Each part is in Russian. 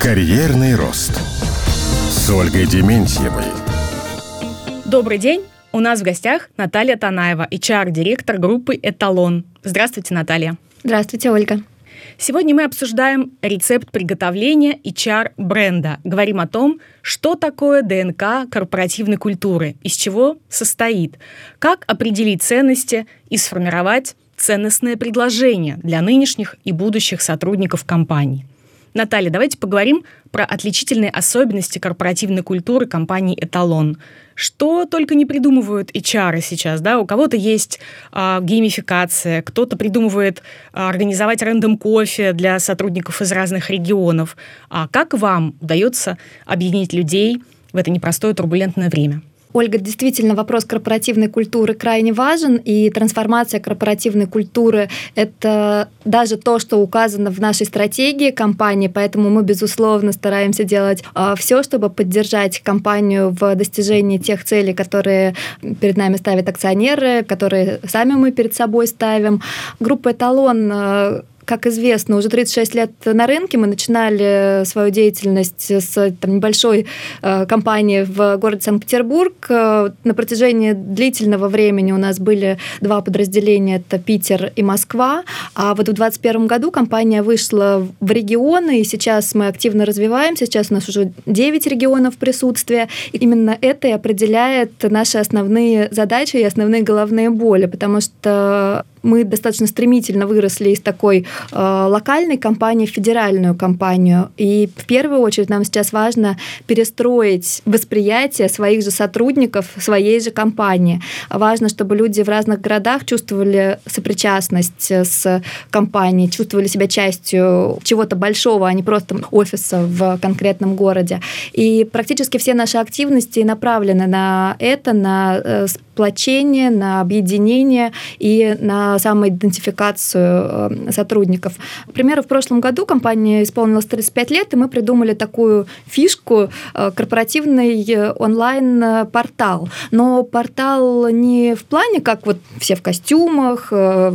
Карьерный рост с Ольгой Дементьевой. Добрый день. У нас в гостях Наталья Танаева, HR-директор группы «Эталон». Здравствуйте, Наталья. Здравствуйте, Ольга. Сегодня мы обсуждаем рецепт приготовления HR-бренда. Говорим о том, что такое ДНК корпоративной культуры, из чего состоит, как определить ценности и сформировать ценностное предложение для нынешних и будущих сотрудников компании. Наталья, давайте поговорим про отличительные особенности корпоративной культуры компании «Эталон». Что только не придумывают HR сейчас, да? У кого-то есть э, геймификация, кто-то придумывает э, организовать рандом кофе для сотрудников из разных регионов. А как вам удается объединить людей в это непростое турбулентное время? Ольга, действительно, вопрос корпоративной культуры крайне важен, и трансформация корпоративной культуры — это даже то, что указано в нашей стратегии компании, поэтому мы, безусловно, стараемся делать а, все, чтобы поддержать компанию в достижении тех целей, которые перед нами ставят акционеры, которые сами мы перед собой ставим. Группа «Эталон» а, как известно, уже 36 лет на рынке. Мы начинали свою деятельность с там, небольшой э, компании в городе Санкт-Петербург. Э, на протяжении длительного времени у нас были два подразделения, это Питер и Москва. А вот в 2021 году компания вышла в регионы, и сейчас мы активно развиваемся. Сейчас у нас уже 9 регионов присутствия. И именно это и определяет наши основные задачи и основные головные боли, потому что мы достаточно стремительно выросли из такой э, локальной компании в федеральную компанию. И в первую очередь нам сейчас важно перестроить восприятие своих же сотрудников, своей же компании. Важно, чтобы люди в разных городах чувствовали сопричастность с компанией, чувствовали себя частью чего-то большого, а не просто офиса в конкретном городе. И практически все наши активности направлены на это, на э, сплочение, на объединение и на самоидентификацию э, сотрудников. К примеру, в прошлом году компания исполнилась 35 лет, и мы придумали такую фишку э, корпоративный э, онлайн-портал. Но портал не в плане, как вот все в костюмах,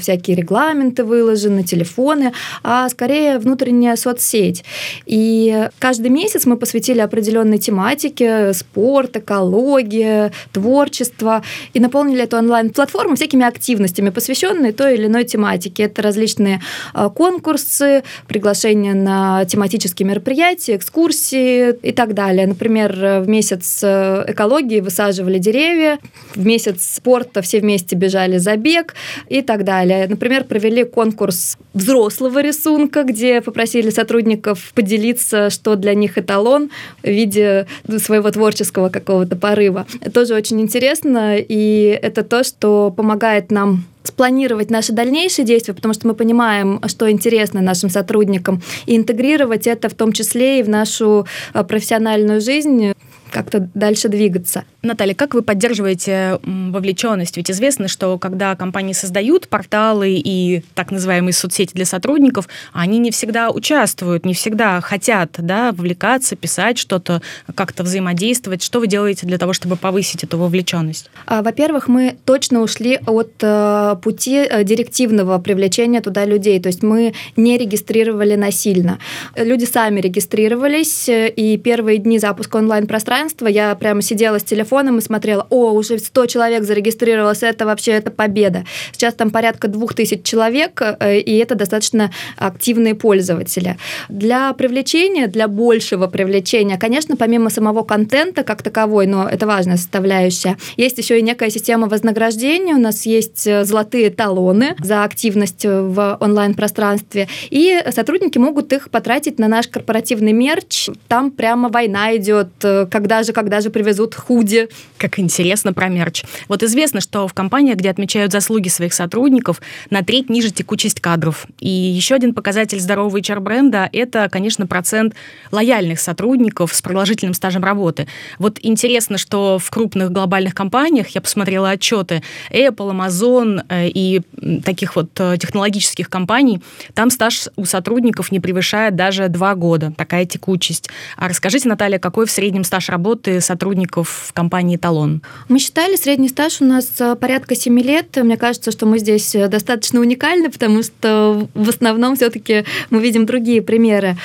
всякие регламенты выложены, телефоны, а скорее внутренняя соцсеть. И каждый месяц мы посвятили определенной тематике спорт, экология, творчество и наполнили эту онлайн-платформу всякими активностями, посвященные той или иной тематике. Это различные а, конкурсы, приглашения на тематические мероприятия, экскурсии и так далее. Например, в месяц э, экологии высаживали деревья, в месяц спорта все вместе бежали за бег и так далее. Например, провели конкурс взрослого рисунка, где попросили сотрудников поделиться, что для них эталон в виде своего творческого какого-то порыва. Тоже очень интересно, и это то, что помогает нам спланировать наши дальнейшие действия, потому что мы понимаем, что интересно нашим сотрудникам, и интегрировать это в том числе и в нашу э, профессиональную жизнь как-то дальше двигаться. Наталья, как вы поддерживаете вовлеченность? Ведь известно, что когда компании создают порталы и так называемые соцсети для сотрудников, они не всегда участвуют, не всегда хотят да, вовлекаться, писать что-то, как-то взаимодействовать. Что вы делаете для того, чтобы повысить эту вовлеченность? А, во-первых, мы точно ушли от э, пути э, директивного привлечения туда людей. То есть мы не регистрировали насильно. Люди сами регистрировались, э, и первые дни запуска онлайн-пространства я прямо сидела с телефоном и смотрела, о, уже 100 человек зарегистрировалось, это вообще это победа. Сейчас там порядка 2000 человек, э, и это достаточно активные пользователи. Для привлечения, для большего привлечения, конечно, помимо самого контента как таковой, но это важная составляющая, есть еще и некая система вознаграждения. У нас есть э, золотые талоны за активность в онлайн-пространстве, и сотрудники могут их потратить на наш корпоративный мерч. Там прямо война идет, э, когда же, когда же привезут худи. Как интересно про мерч. Вот известно, что в компаниях, где отмечают заслуги своих сотрудников, на треть ниже текучесть кадров. И еще один показатель здорового HR-бренда – это, конечно, процент лояльных сотрудников с продолжительным стажем работы. Вот интересно, что в крупных глобальных компаниях, я посмотрела отчеты, Apple, Amazon э, и таких вот э, технологических компаний, там стаж у сотрудников не превышает даже два года, такая текучесть. А расскажите, Наталья, какой в среднем стаж работы сотрудников в компании «Талон»? Мы считали, средний стаж у нас э, порядка 7 лет. Мне кажется, что мы здесь э, достаточно уникальны, потому что в основном все таки мы видим другие примеры.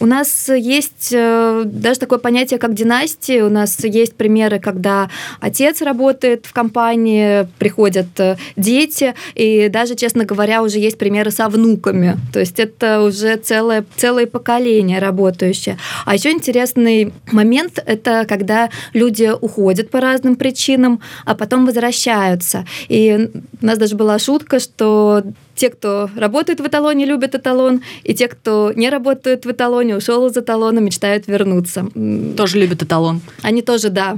У нас есть э, даже такое понятие, как династии. У нас есть примеры, когда отец работает в компании, приходят э, дети, и даже, честно говоря, уже есть примеры со внуками. То есть это уже целое, целое поколение работающее. А еще интересный момент – это когда люди уходят по разным причинам, а потом возвращаются. И у нас даже была шутка, что те, кто работает в эталоне, любят эталон, и те, кто не работает в эталоне, ушел из эталона, мечтают вернуться. Тоже любят эталон. Они тоже, да.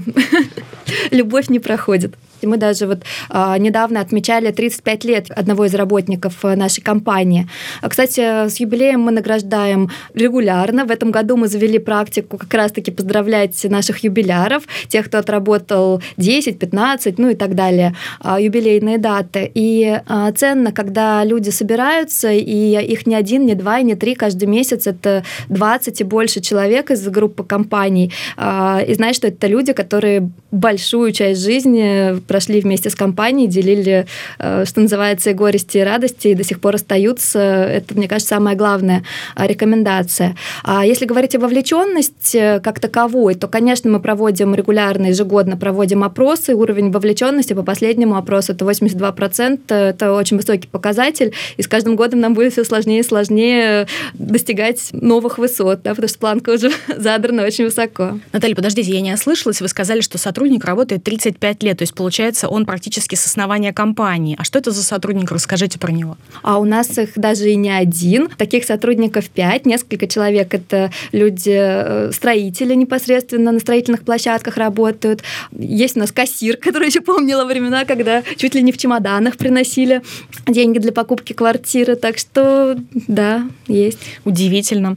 Любовь не проходит. И мы даже вот а, недавно отмечали 35 лет одного из работников э, нашей компании. А, кстати, с юбилеем мы награждаем регулярно. В этом году мы завели практику как раз-таки поздравлять наших юбиляров, тех, кто отработал 10, 15, ну и так далее, а, юбилейные даты. И ценно, когда люди собираются, и их не один, не два, не три, каждый месяц это 20 и больше человек из группы компаний. И знаешь, что это люди, которые большую часть жизни прошли вместе с компанией, делили, э, что называется, и горести, и радости, и до сих пор остаются. Это, мне кажется, самая главная а, рекомендация. А если говорить о вовлеченности э, как таковой, то, конечно, мы проводим регулярно, ежегодно проводим опросы. Уровень вовлеченности по последнему опросу это 82%. Это очень высокий показатель. И с каждым годом нам будет все сложнее и сложнее достигать новых высот, да, потому что планка уже задрана очень высоко. Наталья, подождите, я не ослышалась. Вы сказали, что сотрудник работает 35 лет. То есть, получается, он практически с основания компании. А что это за сотрудник? Расскажите про него. А у нас их даже и не один. Таких сотрудников пять, несколько человек. Это люди, э, строители непосредственно на строительных площадках работают. Есть у нас кассир, который еще помнила времена, когда чуть ли не в чемоданах приносили деньги для покупки квартиры. Так что, да, есть. Удивительно.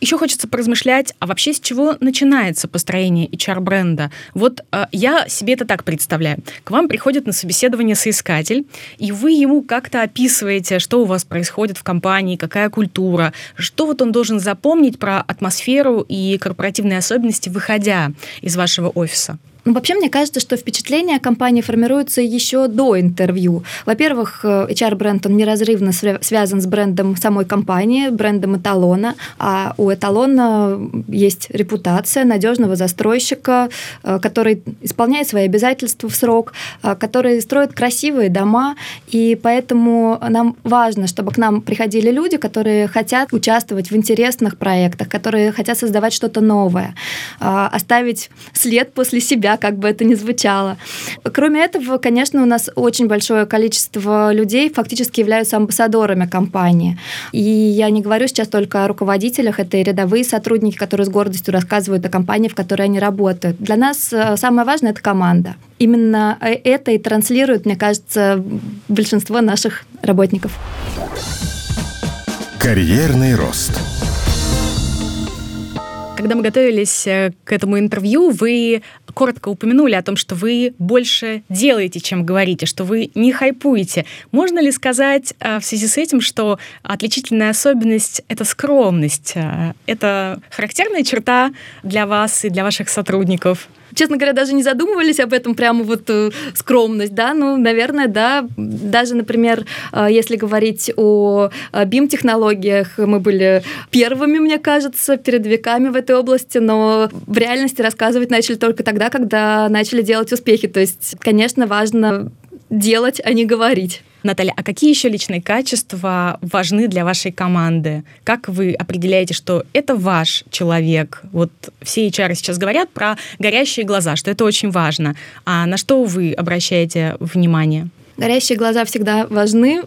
Еще хочется поразмышлять, а вообще с чего начинается построение HR-бренда? Вот э, я себе это так представляю. К вам приходит на собеседование соискатель, и вы ему как-то описываете, что у вас происходит в компании, какая культура, что вот он должен запомнить про атмосферу и корпоративные особенности, выходя из вашего офиса. Ну, вообще, мне кажется, что впечатление о компании формируется еще до интервью. Во-первых, HR-бренд, он неразрывно связан с брендом самой компании, брендом эталона, а у эталона есть репутация надежного застройщика, э, который исполняет свои обязательства в срок, э, который строит красивые дома, и поэтому нам важно, чтобы к нам приходили люди, которые хотят участвовать в интересных проектах, которые хотят создавать что-то новое, э, оставить след после себя, как бы это ни звучало. Кроме этого, конечно, у нас очень большое количество людей фактически являются амбассадорами компании. И я не говорю сейчас только о руководителях, это и рядовые сотрудники, которые с гордостью рассказывают о компании, в которой они работают. Для нас э, самое важное – это команда. Именно э, это и транслирует, мне кажется, большинство наших работников. Карьерный рост. Когда мы готовились э, к этому интервью, вы коротко упомянули о том, что вы больше делаете, чем говорите, что вы не хайпуете. Можно ли сказать э, в связи с этим, что отличительная особенность — это скромность? Э, это характерная черта для вас и для ваших сотрудников? Честно говоря, даже не задумывались об этом, прямо вот э, скромность, да, ну, наверное, да, даже, например, э, если говорить о BIM-технологиях, мы были первыми, мне кажется, перед веками в этой области, но в реальности рассказывать начали только тогда, когда начали делать успехи, то есть, конечно, важно делать, а не говорить. Наталья, а какие еще личные качества важны для вашей команды? Как вы определяете, что это ваш человек? Вот все HR сейчас говорят про горящие глаза, что это очень важно. А на что вы обращаете внимание? Горящие глаза всегда важны,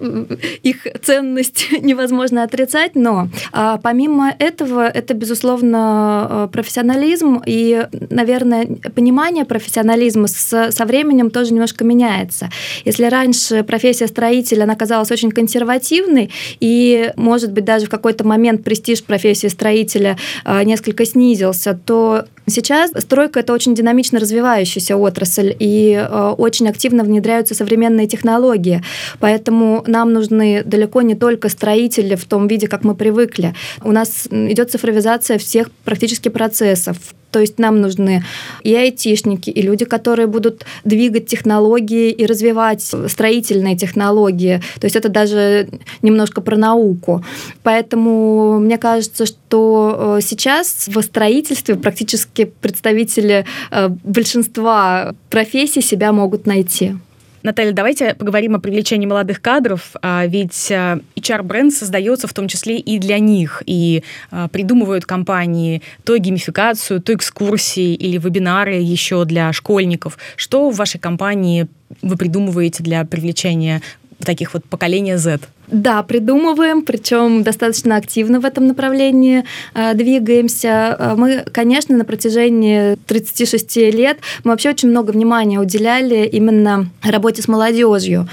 их ценность невозможно отрицать, но а, помимо этого это, безусловно, а, профессионализм и, наверное, понимание профессионализма с, со временем тоже немножко меняется. Если раньше профессия строителя, она казалась очень консервативной, и, может быть, даже в какой-то момент престиж профессии строителя а, несколько снизился, то Сейчас стройка – это очень динамично развивающаяся отрасль, и э, очень активно внедряются современные технологии технологии. Поэтому нам нужны далеко не только строители в том виде, как мы привыкли. У нас идет цифровизация всех практически процессов. То есть нам нужны и айтишники, и люди, которые будут двигать технологии и развивать строительные технологии. То есть это даже немножко про науку. Поэтому мне кажется, что э, сейчас в строительстве практически представители э, большинства профессий себя могут найти. Наталья, давайте поговорим о привлечении молодых кадров, а, ведь HR-бренд создается в том числе и для них, и а, придумывают компании то геймификацию, то экскурсии или вебинары еще для школьников. Что в вашей компании вы придумываете для привлечения таких вот поколения Z? Да, придумываем, причем достаточно активно в этом направлении э, двигаемся. Э, мы, конечно, на протяжении 36 лет мы вообще очень много внимания уделяли именно работе с молодежью.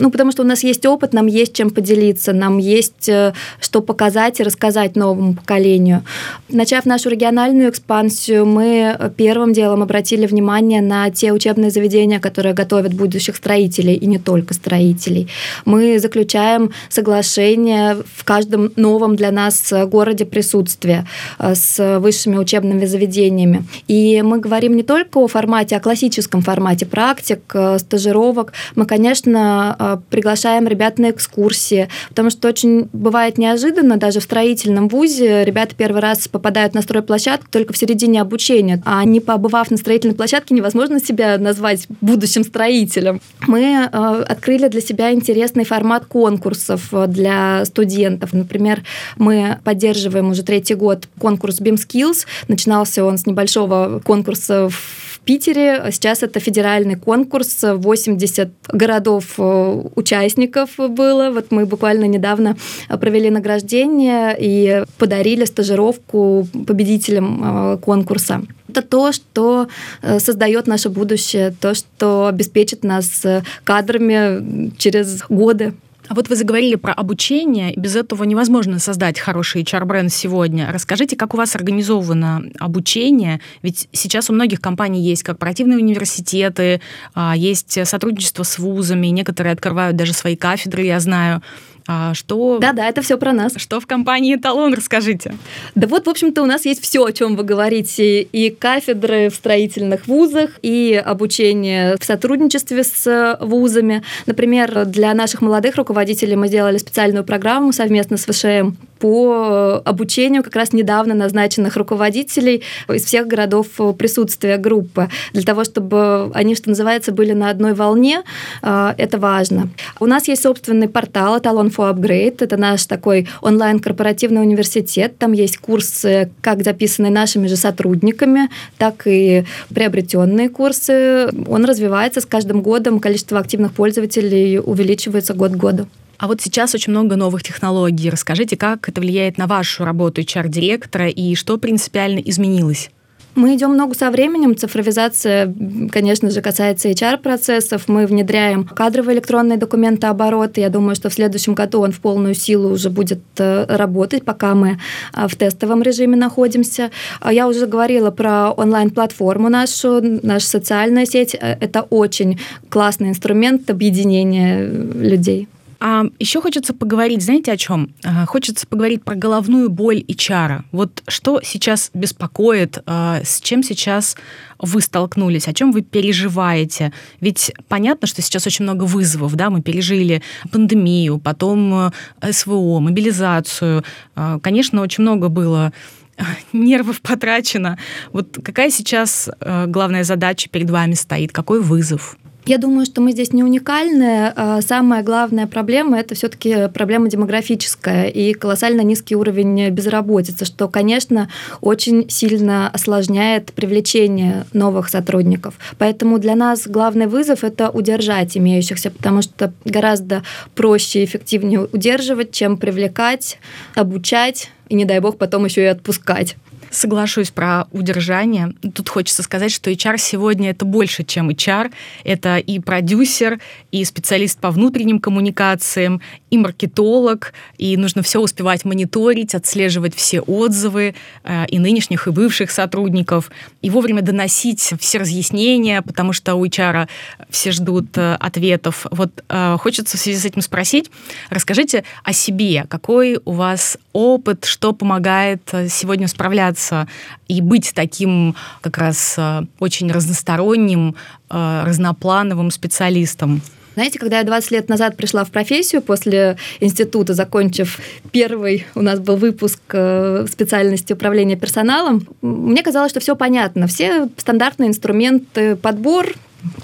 Ну, потому что у нас есть опыт, нам есть чем поделиться, нам есть э, что показать и рассказать новому поколению. Начав нашу региональную экспансию, мы первым делом обратили внимание на те учебные заведения, которые готовят будущих строителей, и не только строителей. Мы заключаем соглашение в каждом новом для нас городе присутствия э, с высшими учебными заведениями. И мы говорим не только о формате, о классическом формате практик, э, стажировок. Мы, конечно, э, приглашаем ребят на экскурсии, потому что очень бывает неожиданно, даже в строительном вузе ребята первый раз попадают на стройплощадку только в середине обучения, а не побывав на строительной площадке, невозможно себя назвать будущим строителем. Мы открыли для себя интересный формат конкурса конкурсов э, для студентов. Например, мы поддерживаем уже третий год конкурс BIM Skills. Начинался он с небольшого конкурса в Питере. Сейчас это федеральный конкурс, 80 городов э, было. Вот мы буквально недавно провели награждение и подарили стажировку победителям э, конкурса. Это то, что создает наше будущее, то, что обеспечит нас кадрами через годы. А вот вы заговорили про обучение, без этого невозможно создать хороший HR-бренд сегодня. Расскажите, как у вас организовано обучение? Ведь сейчас у многих компаний есть корпоративные университеты, а, есть сотрудничество с вузами, некоторые открывают даже свои кафедры, я знаю. А что... Да-да, это все про нас. Что в компании «Эталон», расскажите. Да вот, в общем-то, у нас есть все, о чем вы говорите. И кафедры в строительных вузах, и обучение в сотрудничестве с вузами. Например, для наших молодых руководителей мы сделали специальную программу совместно с ВШМ по обучению как раз недавно назначенных руководителей из всех городов присутствия группы, для того, чтобы они, что называется, были на одной волне. А, это важно. У нас есть собственный портал Talon for Upgrade. Это наш такой онлайн-корпоративный университет. Там есть курсы, как записанные нашими же сотрудниками, так и приобретенные курсы. Он развивается с каждым годом, количество активных пользователей увеличивается год к году. А вот сейчас очень много новых технологий. Расскажите, как это влияет на вашу работу HR-директора и что принципиально изменилось? Мы идем много со временем. Цифровизация, конечно же, касается HR-процессов. Мы внедряем кадровые электронные документооборот. Я думаю, что в следующем году он в полную силу уже будет э, работать, пока мы э, в тестовом режиме находимся. А я уже говорила про онлайн-платформу нашу, наша социальная сеть. Э, это очень классный инструмент объединения людей. А еще хочется поговорить, знаете, о чем? А, хочется поговорить про головную боль и чара. Вот что сейчас беспокоит, а, с чем сейчас вы столкнулись, о чем вы переживаете? Ведь понятно, что сейчас очень много вызовов, да, мы пережили пандемию, потом э, СВО, мобилизацию. А, конечно, очень много было нервов потрачено. Вот какая сейчас э, главная задача перед вами стоит? Какой вызов? Я думаю, что мы здесь не уникальны. А самая главная проблема – это все-таки проблема демографическая и колоссально низкий уровень безработицы, что, конечно, очень сильно осложняет привлечение новых сотрудников. Поэтому для нас главный вызов – это удержать имеющихся, потому что гораздо проще и эффективнее удерживать, чем привлекать, обучать и, не дай бог, потом еще и отпускать. Соглашусь про удержание. Тут хочется сказать, что HR сегодня это больше, чем HR. Это и продюсер, и специалист по внутренним коммуникациям, и маркетолог, и нужно все успевать мониторить, отслеживать все отзывы э, и нынешних, и бывших сотрудников, и вовремя доносить все разъяснения, потому что у HR все ждут э, ответов. Вот э, хочется в связи с этим спросить, расскажите о себе, какой у вас опыт, что помогает сегодня справляться и быть таким как раз очень разносторонним, разноплановым специалистом? Знаете, когда я 20 лет назад пришла в профессию после института, закончив первый, у нас был выпуск э, специальности управления персоналом, мне казалось, что все понятно. Все стандартные инструменты, подбор,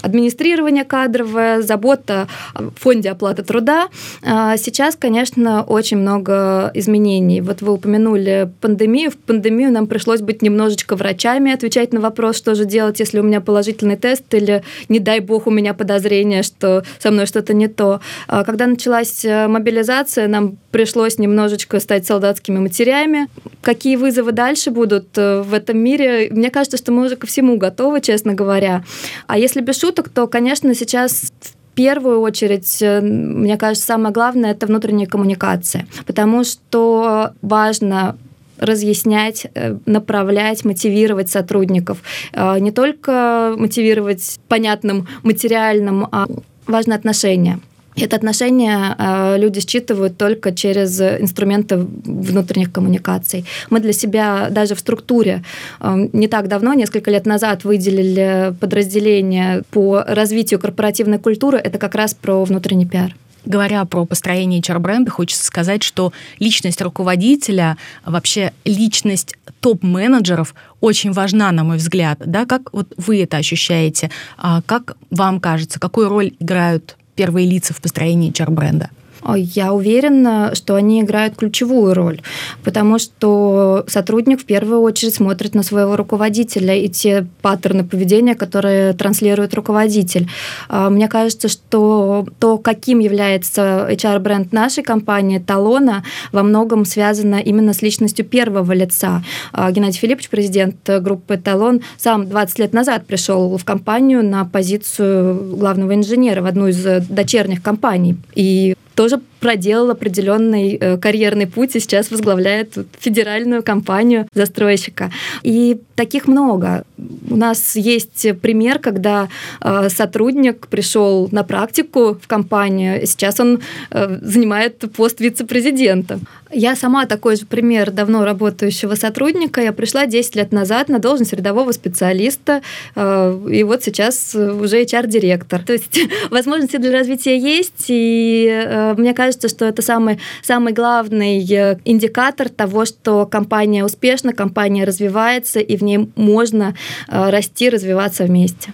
администрирование кадровое, забота о фонде оплаты труда. А сейчас, конечно, очень много изменений. Вот вы упомянули пандемию. В пандемию нам пришлось быть немножечко врачами, отвечать на вопрос, что же делать, если у меня положительный тест или, не дай бог, у меня подозрение, что со мной что-то не то. А когда началась э, мобилизация, нам пришлось немножечко стать солдатскими матерями. Какие вызовы дальше будут э, в этом мире? Мне кажется, что мы уже ко всему готовы, честно говоря. А если без шуток, то, конечно, сейчас в первую очередь, э, мне кажется, самое главное – это внутренняя коммуникация, потому что важно разъяснять, э, направлять, мотивировать сотрудников. Э, не только мотивировать понятным материальным, а важно отношения. Это отношение э, люди считывают только через инструменты внутренних коммуникаций. Мы для себя даже в структуре э, не так давно, несколько лет назад, выделили подразделение по развитию корпоративной культуры. Это как раз про внутренний пиар. Говоря про построение HR-бренда, хочется сказать, что личность руководителя, вообще личность топ-менеджеров очень важна, на мой взгляд. Да? Как вот вы это ощущаете? А как вам кажется, какую роль играют первые лица в построении HR-бренда? Я уверена, что они играют ключевую роль, потому что сотрудник в первую очередь смотрит на своего руководителя и те паттерны поведения, которые транслирует руководитель. А, мне кажется, что то, каким является HR-бренд нашей компании, Талона, во многом связано именно с личностью первого лица. А, Геннадий Филиппович, президент группы Талон, сам 20 лет назад пришел в компанию на позицию главного инженера в одну из дочерних компаний. И тоже проделал определенный э, карьерный путь и сейчас возглавляет федеральную компанию застройщика. И таких много. У нас есть пример, когда э, сотрудник пришел на практику в компанию, и сейчас он э, занимает пост вице-президента. Я сама такой же пример давно работающего сотрудника. Я пришла 10 лет назад на должность рядового специалиста, э, и вот сейчас уже HR-директор. То есть возможности для развития есть, и э, мне кажется, что это самый, самый главный э, индикатор того, что компания успешна, компания развивается, и в ней можно расти, развиваться вместе.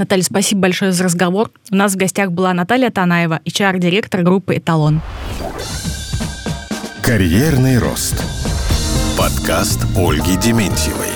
Наталья, спасибо большое за разговор. У нас в гостях была Наталья Танаева, HR-директор группы «Эталон». Карьерный рост. Подкаст Ольги Дементьевой.